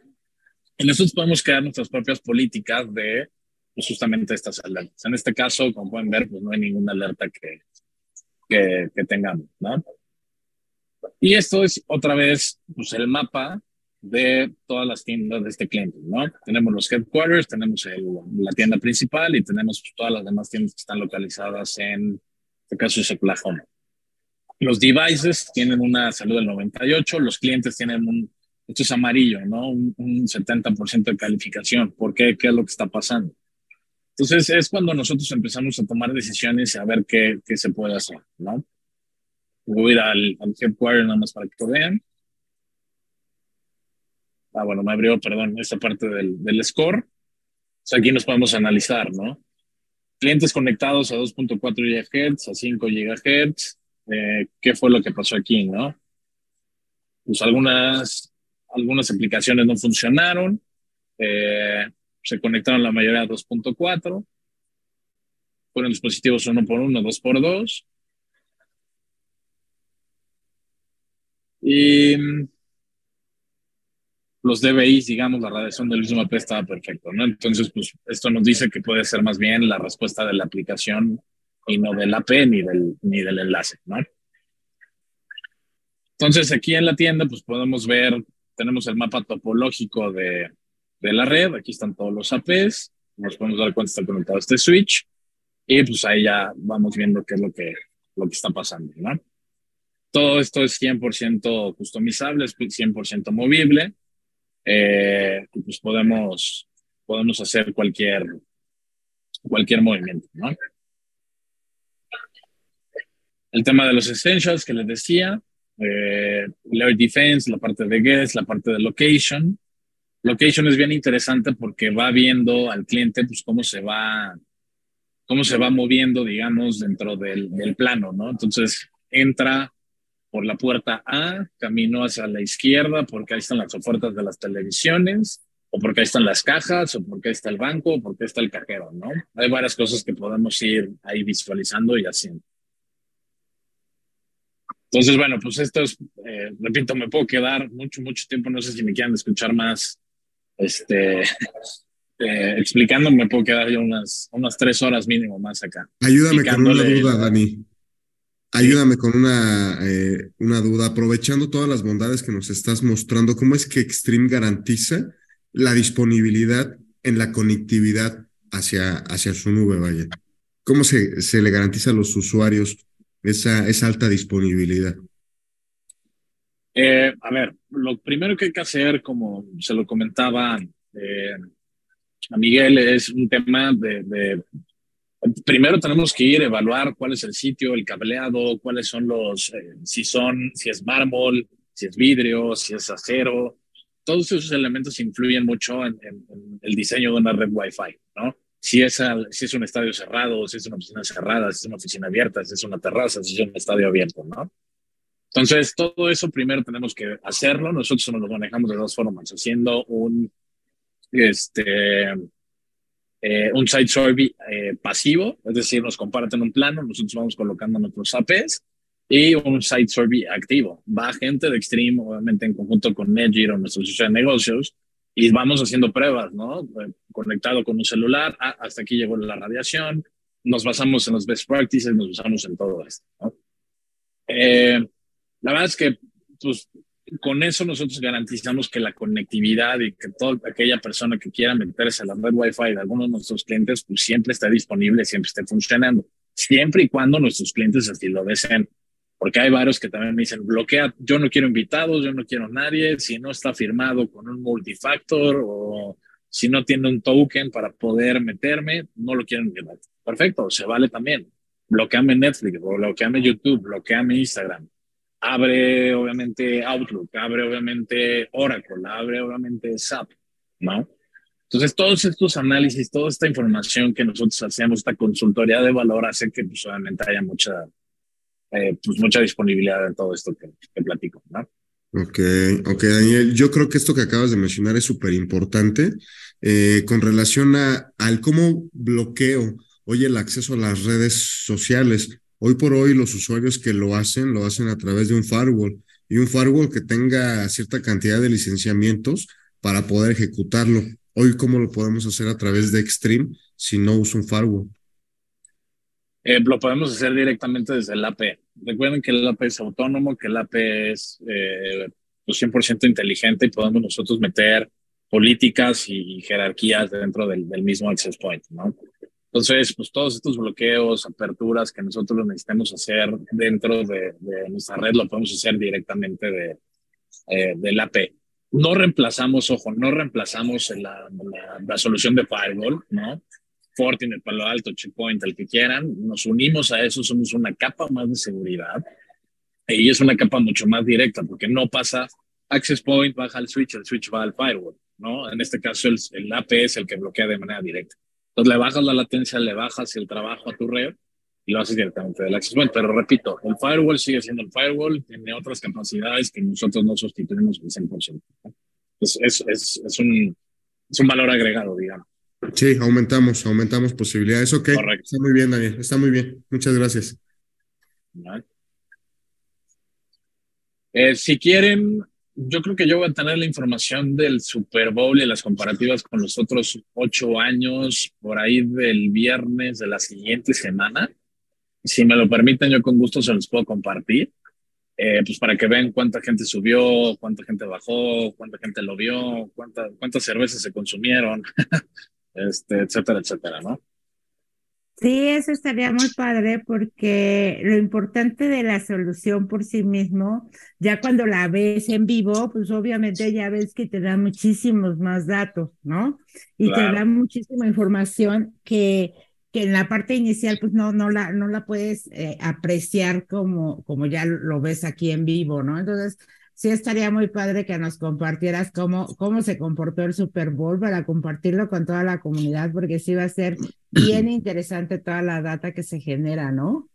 Speaker 2: Y nosotros podemos crear nuestras propias políticas de pues, justamente estas alertas. En este caso, como pueden ver, pues no hay ninguna alerta que, que, que tengamos, ¿no? Y esto es otra vez pues, el mapa de todas las tiendas de este cliente, ¿no? Tenemos los headquarters, tenemos la tienda principal y tenemos todas las demás tiendas que están localizadas en, este caso es Oklahoma. Los devices tienen una salud del 98, los clientes tienen un, esto es amarillo, ¿no? Un, 70% de calificación. ¿Por qué? ¿Qué es lo que está pasando? Entonces es cuando nosotros empezamos a tomar decisiones y a ver qué, qué se puede hacer, ¿no? Voy a ir al, al headquarter nada más para que lo vean. Ah, bueno, me abrió, perdón, esta parte del, del score. aquí nos podemos analizar, ¿no? Clientes conectados a 2.4 GHz, a 5 GHz. Eh, ¿Qué fue lo que pasó aquí, no? Pues algunas, algunas aplicaciones no funcionaron. Eh, se conectaron la mayoría a 2.4. Fueron dispositivos uno por uno, dos por dos. Y los DBIs, digamos, la radiación del mismo AP estaba perfecto, ¿no? Entonces, pues esto nos dice que puede ser más bien la respuesta de la aplicación y no del AP ni del, ni del enlace, ¿no? Entonces, aquí en la tienda, pues podemos ver, tenemos el mapa topológico de, de la red, aquí están todos los APs, nos podemos dar cuenta está conectado este switch, y pues ahí ya vamos viendo qué es lo que, lo que está pasando, ¿no? Todo esto es 100% customizable, es 100% movible, eh, pues podemos, podemos hacer cualquier, cualquier movimiento, ¿no? El tema de los essentials que les decía, eh, layer defense, la parte de guest, la parte de location. Location es bien interesante porque va viendo al cliente pues cómo se va, cómo se va moviendo, digamos, dentro del, del plano, ¿no? Entonces entra por la puerta A, camino hacia la izquierda porque ahí están las ofertas de las televisiones, o porque ahí están las cajas, o porque ahí está el banco, o porque está el cajero, ¿no? Hay varias cosas que podemos ir ahí visualizando y haciendo. Entonces, bueno, pues esto es, eh, repito, me puedo quedar mucho, mucho tiempo, no sé si me quieran escuchar más, este, eh, explicando, me puedo quedar ya unas, unas tres horas mínimo más acá.
Speaker 3: Ayúdame con una duda, Dani. Ayúdame con una, eh, una duda, aprovechando todas las bondades que nos estás mostrando, ¿cómo es que Extreme garantiza la disponibilidad en la conectividad hacia, hacia su nube, vaya? ¿Cómo se, se le garantiza a los usuarios esa, esa alta disponibilidad?
Speaker 2: Eh, a ver, lo primero que hay que hacer, como se lo comentaba eh, a Miguel, es un tema de, Primero tenemos que ir a evaluar cuál es el sitio, el cableado, cuáles son los, eh, si son, si es mármol, si es vidrio, si es acero. Todos esos elementos influyen mucho en, el diseño de una red Wi-Fi, ¿no? Si es, si es un estadio cerrado, si es una oficina cerrada, si es una oficina abierta, si es una terraza, si es un estadio abierto, ¿no? Entonces, todo eso primero tenemos que hacerlo. Nosotros nos lo manejamos de dos formas, haciendo un, este, eh, un site survey eh, pasivo, es decir, nos comparten un plano, nosotros vamos colocando nuestros APs y un site survey activo. Va gente de Extreme, obviamente en conjunto con Netgear o nuestra asociación de negocios, y vamos haciendo pruebas, ¿no? Eh, conectado con un celular, ah, hasta aquí llegó la radiación, nos basamos en los best practices, nos basamos en todo esto, ¿no? La verdad es que, pues, con eso nosotros garantizamos que la conectividad y que toda aquella persona que quiera meterse a la red Wi-Fi de algunos de nuestros clientes, pues siempre esté disponible, siempre esté funcionando, siempre y cuando nuestros clientes así lo deseen. Porque hay varios que también me dicen, bloquea, yo no quiero invitados, yo no quiero nadie, si no está firmado con un multifactor o si no tiene un token para poder meterme, no lo quieren invitar. Perfecto, se vale también. Bloqueame Netflix, bloqueame YouTube, bloqueame Instagram abre obviamente Outlook, abre obviamente Oracle, abre obviamente SAP, ¿no? Entonces, todos estos análisis, toda esta información que nosotros hacemos, esta consultoría de valor, hace que pues, obviamente haya mucha, eh, pues, mucha disponibilidad en todo esto que, que platico, ¿no?
Speaker 3: Ok, ok, Daniel. Yo creo que esto que acabas de mencionar es súper importante eh, con relación a, al cómo bloqueo hoy el acceso a las redes sociales. Hoy por hoy los usuarios que lo hacen, lo hacen a través de un firewall y un firewall que tenga cierta cantidad de licenciamientos para poder ejecutarlo. Hoy, ¿cómo lo podemos hacer a través de Extreme si no uso un firewall?
Speaker 2: Eh, lo podemos hacer directamente desde el AP. Recuerden que el AP es autónomo, que el AP es 100% eh, pues inteligente y podemos nosotros meter políticas y jerarquías dentro del mismo access point, ¿no? Entonces, pues todos estos bloqueos, aperturas que nosotros necesitamos hacer dentro de, nuestra red, lo podemos hacer directamente de, eh, del AP. No reemplazamos, ojo, no reemplazamos la, la, solución de firewall, ¿no? Fortinet, Palo Alto, Checkpoint, el que quieran. Nos unimos a eso, somos una capa más de seguridad. Y es una capa mucho más directa, porque no pasa access point, baja el switch, el switch va al firewall, ¿no? En este caso, el, el AP es el que bloquea de manera directa. Entonces le bajas la latencia, le bajas el trabajo a tu red y lo haces directamente del access point. Pero repito, el firewall sigue siendo el firewall, tiene otras capacidades que nosotros no sustituimos al 100%. Es, es, es, es, un, es un valor agregado, digamos.
Speaker 3: Sí, aumentamos, aumentamos posibilidades. Ok, Correcto. está muy bien, Daniel, está muy bien. Muchas gracias.
Speaker 2: Eh, si quieren, yo creo que yo voy a tener la información del Super Bowl y las comparativas con los otros ocho años por ahí del viernes de la siguiente semana. Si me lo permiten, yo con gusto se los puedo compartir, eh, pues para que vean cuánta gente subió, cuánta gente bajó, cuánta gente lo vio, cuánta, cuántas cervezas se consumieron, este, etcétera, etcétera, ¿no?
Speaker 6: Sí, eso estaría muy padre porque lo importante de la solución por sí mismo, ya cuando la ves en vivo, pues obviamente ya ves que te da muchísimos más datos, ¿no? Y te da muchísima información que, que en la parte inicial pues no, no, la, no la puedes eh, apreciar como, como ya lo ves aquí en vivo, ¿no? Entonces, sí estaría muy padre que nos compartieras cómo, cómo se comportó el Super Bowl para compartirlo con toda la comunidad, porque sí va a ser bien interesante toda la data que se genera, ¿no?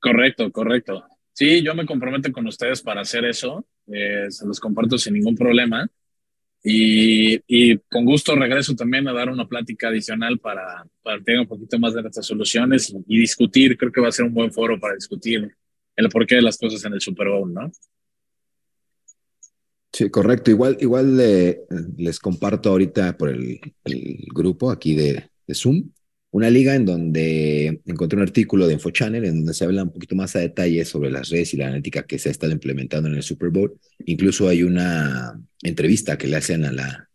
Speaker 2: Correcto, correcto. Sí, yo me comprometo con ustedes para hacer eso. Eh, se los comparto sin ningún problema. Y, y, con gusto regreso también a dar una plática adicional para, para tener un poquito más de nuestras soluciones y, y discutir. Creo que va a ser un buen foro para discutir el porqué de las cosas en el Super Bowl, ¿no?
Speaker 4: Sí, correcto. Igual, igual les comparto ahorita por el, grupo aquí de, Zoom una liga en donde encontré un artículo de InfoChannel en donde se habla un poquito más a detalle sobre las redes y la analítica que se ha estado implementando en el Super Bowl. Incluso hay una entrevista que le hacen a la,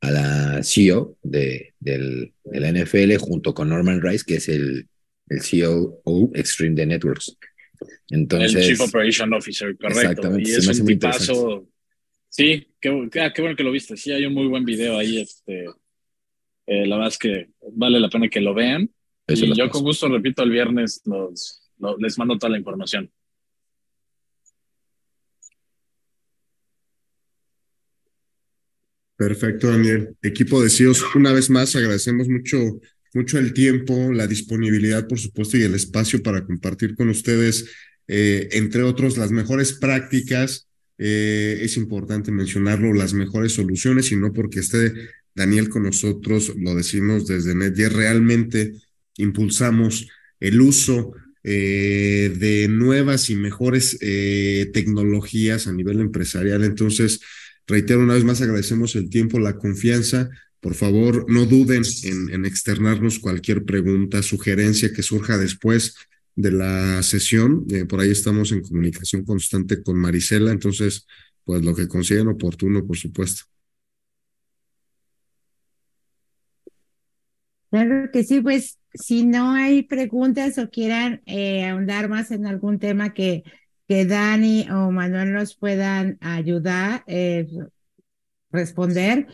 Speaker 4: a la CEO de, del, NFL junto con Norman Rice, que es el, el CEO Extreme de Networks. Entonces,
Speaker 2: el Chief Operation Officer, correcto. Y es un tipazo. Sí, qué, ah, qué, bueno que lo viste. Sí, hay un muy buen video ahí. Este, eh, la verdad es que vale la pena que lo vean. y yo con gusto, repito, el viernes los, les mando toda la información.
Speaker 3: Perfecto, Daniel. Equipo de CIOs, una vez más agradecemos mucho, mucho el tiempo, la disponibilidad, por supuesto, y el espacio para compartir con ustedes, eh, entre otros, las mejores prácticas. Eh, es importante mencionarlo, las mejores soluciones, y no porque esté Daniel con nosotros, lo decimos desde NetGear, realmente impulsamos el uso eh, de nuevas y mejores tecnologías a nivel empresarial. Entonces, Reitero una vez más, agradecemos el tiempo, la confianza. Por favor, no duden en, externarnos cualquier pregunta, sugerencia que surja después de la sesión. Eh, por ahí estamos en comunicación constante con Marisela, entonces, pues lo que consigan oportuno, por supuesto.
Speaker 6: Claro que sí, pues si no hay preguntas o quieran eh, ahondar más en algún tema que, que Dani o Manuel nos puedan ayudar, eh, responder.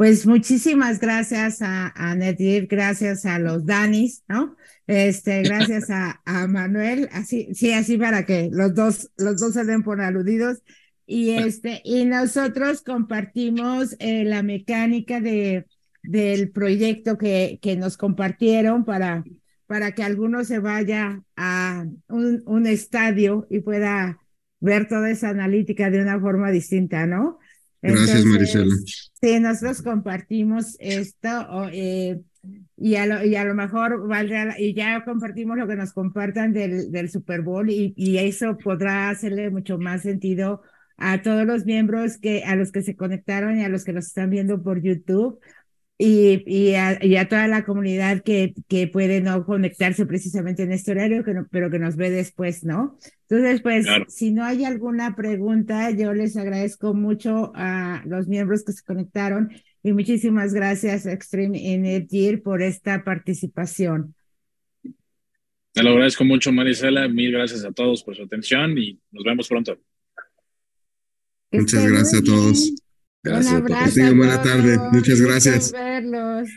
Speaker 6: Pues muchísimas gracias a, a Nedir, gracias a los Danis, ¿no? Este, gracias a, Manuel, así, sí, así para que los dos, los dos se den por aludidos. Y este, y nosotros compartimos eh, la mecánica de, del proyecto que, que nos compartieron para, para que alguno se vaya a un estadio y pueda ver toda esa analítica de una forma distinta, ¿no?
Speaker 3: Gracias, Marisela.
Speaker 6: Sí, nosotros compartimos esto eh, y, a lo, y a lo mejor valdrá, y ya compartimos lo que nos compartan del, del Super Bowl y, y eso podrá hacerle mucho más sentido a todos los miembros que a los que se conectaron y a los que nos están viendo por YouTube y, y, a, toda la comunidad que, que puede no conectarse precisamente en este horario, que pero que nos ve después, ¿no? Entonces, pues, si no hay alguna pregunta, yo les agradezco mucho a los miembros que se conectaron y muchísimas gracias a Extreme Energy por esta participación.
Speaker 2: Te lo agradezco mucho, Marisela. Mil gracias a todos por su atención y nos vemos pronto.
Speaker 3: Muchas gracias a todos.
Speaker 6: Gracias. Un abrazo.
Speaker 3: Que buena tarde. Muchas gracias.
Speaker 6: verlos.